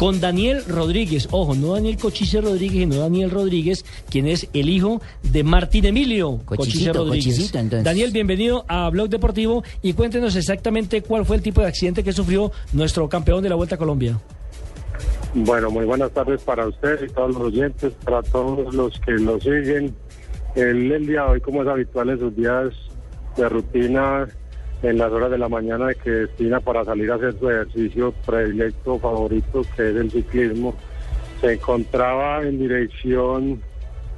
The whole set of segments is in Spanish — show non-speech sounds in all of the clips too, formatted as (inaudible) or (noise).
Con Daniel Rodríguez. Ojo, no Daniel Cochise Rodríguez, sino Daniel Rodríguez, quien es el hijo de Martín Emilio Cochise Rodríguez. Daniel, bienvenido a Blog Deportivo y cuéntenos exactamente cuál fue el tipo de accidente que sufrió nuestro campeón de la Vuelta a Colombia. Bueno, muy buenas tardes para usted y todos los oyentes, para todos los que lo siguen. El, el día de hoy, como es habitual en sus días de rutina, en las horas de la mañana que destina para salir a hacer su ejercicio predilecto, favorito, que es el ciclismo, se encontraba en dirección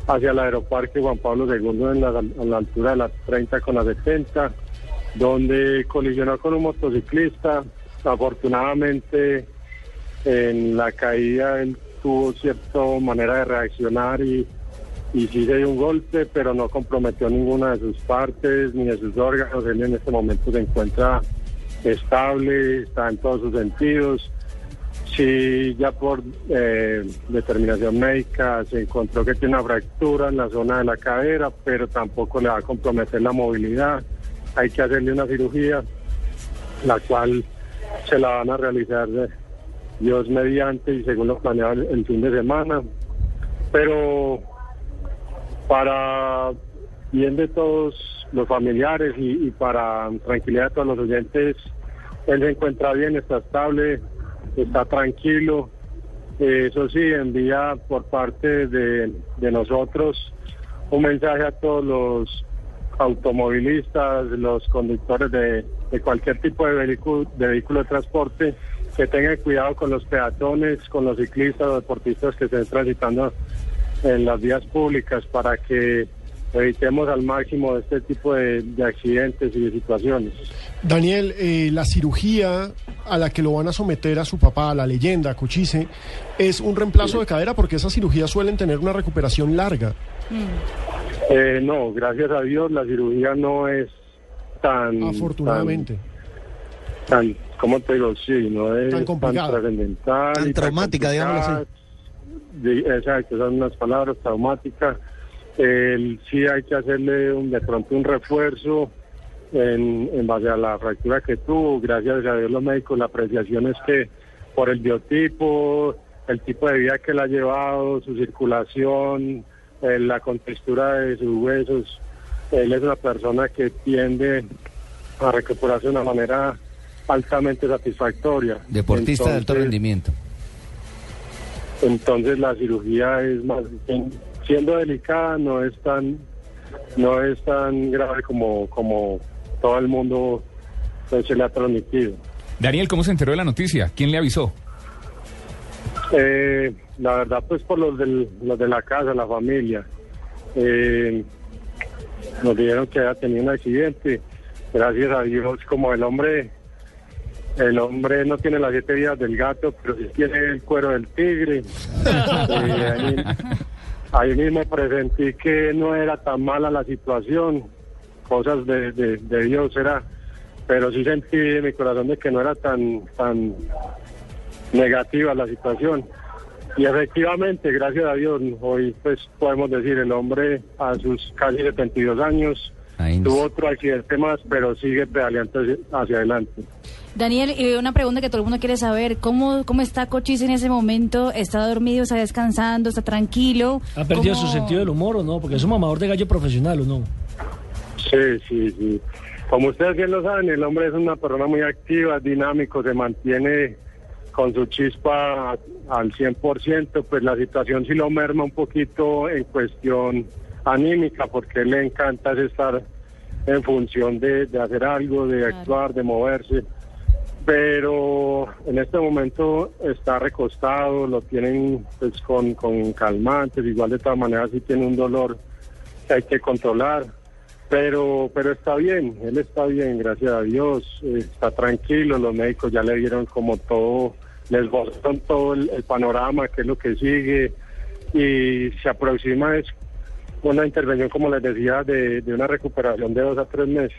hacia el aeroparque Juan Pablo II en la, altura de la 30 con la 70, donde colisionó con un motociclista. Afortunadamente, en la caída él tuvo cierta manera de reaccionar y, y sí se dio un golpe, pero no comprometió ninguna de sus partes ni de sus órganos. Él en este momento se encuentra estable, está en todos sus sentidos. Sí, ya por eh, determinación médica se encontró que tiene una fractura en la zona de la cadera, pero tampoco le va a comprometer la movilidad. Hay que hacerle una cirugía, la cual se la van a realizar eh, Dios mediante y según lo planeado el, el fin de semana. Pero para bien de todos los familiares y, para tranquilidad de todos los oyentes, él se encuentra bien, está estable, está tranquilo. Eh, eso sí, envía por parte de, nosotros un mensaje a todos los automovilistas, los conductores de, de cualquier tipo de vehículo, de vehículo de transporte, que tengan cuidado con los peatones, con los ciclistas o deportistas que estén transitando en las vías públicas para que evitemos al máximo este tipo de, de accidentes y de situaciones. Daniel, eh, la cirugía a la que lo van a someter a su papá, a la leyenda, Cochise, es un reemplazo de cadera porque esas cirugías suelen tener una recuperación larga. Eh, no, gracias a Dios la cirugía no es tan... Afortunadamente. Tan, tan ¿cómo te digo? Sí, no es Tan tan, complicada. trascendental. Tan traumática, digámoslo así. Exacto, son unas palabras traumáticas. El- sí hay que hacerle un, de pronto un refuerzo en, en base a la fractura que tuvo. Gracias a Dios los médicos, la apreciación es que por el biotipo, el tipo de vida que él ha llevado, su circulación, eh, la contextura de sus huesos, él es una persona que tiende a recuperarse de una manera altamente satisfactoria. Deportista de alto rendimiento. Entonces la cirugía es más bien- siendo delicada no es tan no es tan grave como como todo el mundo pues, se le ha transmitido. Daniel, ¿cómo se enteró de la noticia? ¿Quién le avisó? Eh, la verdad pues por los, del, los de la casa, la familia. Eh, nos dijeron que había tenido un accidente. Gracias a Dios, como el hombre, el hombre no tiene las siete vidas del gato, pero sí tiene el cuero del tigre. (laughs) Ahí, ahí mismo presentí que no era tan mala la situación, cosas de, de, de Dios era, pero sí sentí en mi corazón de que no era tan, tan negativa la situación. Y efectivamente, gracias a Dios, hoy pues podemos decir, el hombre a sus casi 72 años Ahí nos- tuvo otro accidente más, pero sigue pedaleando hacia, hacia adelante. Daniel, y una pregunta que todo el mundo quiere saber, ¿cómo, cómo está Cochise en ese momento? ¿Está dormido, está descansando, está tranquilo? ¿Ha perdido ¿Cómo- su sentido del humor o no? Porque es un mamador de gallo profesional o no. Sí, sí, sí. Como ustedes bien lo saben, el hombre es una persona muy activa, dinámico, se mantiene con su chispa al 100%, pues la situación sí lo merma un poquito en cuestión anímica, porque a él le encanta es estar en función de, de hacer algo, de Claro. actuar, de moverse. Pero en este momento está recostado, lo tienen pues con, con calmantes, igual de todas maneras sí tiene un dolor que hay que controlar. Pero, pero está bien, él está bien, gracias a Dios, está tranquilo, los médicos ya le dieron como todo les mostraron todo el, el panorama, qué es lo que sigue y se aproxima es una intervención, como les decía, de, de una recuperación de dos a tres meses.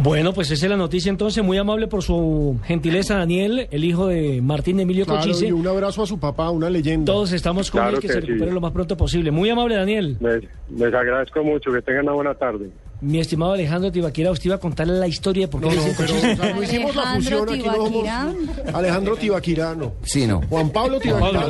Bueno, pues esa es la noticia entonces. Muy amable por su gentileza, Daniel, el hijo de Martín Emilio Claro, Cochise. y un abrazo a su papá, una leyenda. Todos estamos con Claro él, que, que se sí. recupere lo más pronto posible. Muy amable, Daniel. Les, les agradezco mucho, que tengan una buena tarde. Mi estimado Alejandro Tibaquira, usted iba a contarle la historia de por qué No, le no, dicen pero Cochise. o sea, no hicimos la Alejandro fusión aquí, no somos. Alejandro Tibaquirá, no. Sí, no. Juan Pablo Tibaquirá.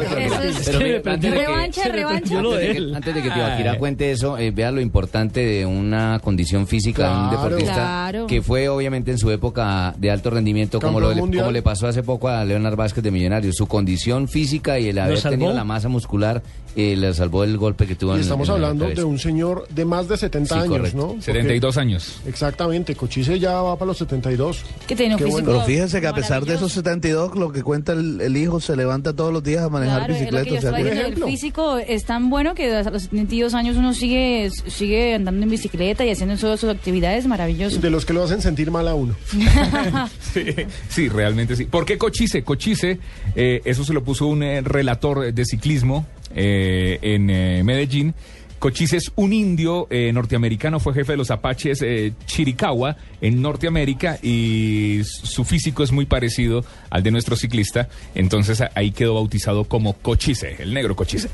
Revancha, revancha. Antes de que, que Tibaquirá cuente eso, eh, vea lo importante de una condición física de un deportista Claro. que fue obviamente en su época de alto rendimiento, como, lo, como le pasó hace poco a Leonard Vázquez de Millonarios. Su condición física y el haber tenido la masa muscular eh, le salvó el golpe que tuvo Y en estamos en hablando de un señor de más de 70 Sí, años, correcto. ¿no? Porque- 72 años. Exactamente, Cochise ya va para los 72. Que tiene un físico bueno. Pero fíjense que a pesar de esos maravilloso. 72, lo que cuenta el, el hijo, se levanta todos los días a manejar Claro, bicicleta. o sea el físico es tan bueno que a los 72 años uno sigue sigue andando en bicicleta y haciendo todas sus actividades, maravilloso. De los que lo hacen sentir mal a uno. (laughs) Sí, sí, realmente sí. ¿Por qué Cochise? Cochise, eh, eso se lo puso un eh, relator de ciclismo eh, en eh, Medellín. Cochise es un indio eh, norteamericano, fue jefe de los apaches eh, Chiricahua en Norteamérica y su físico es muy parecido al de nuestro ciclista. Entonces ahí quedó bautizado como Cochise, el negro Cochise.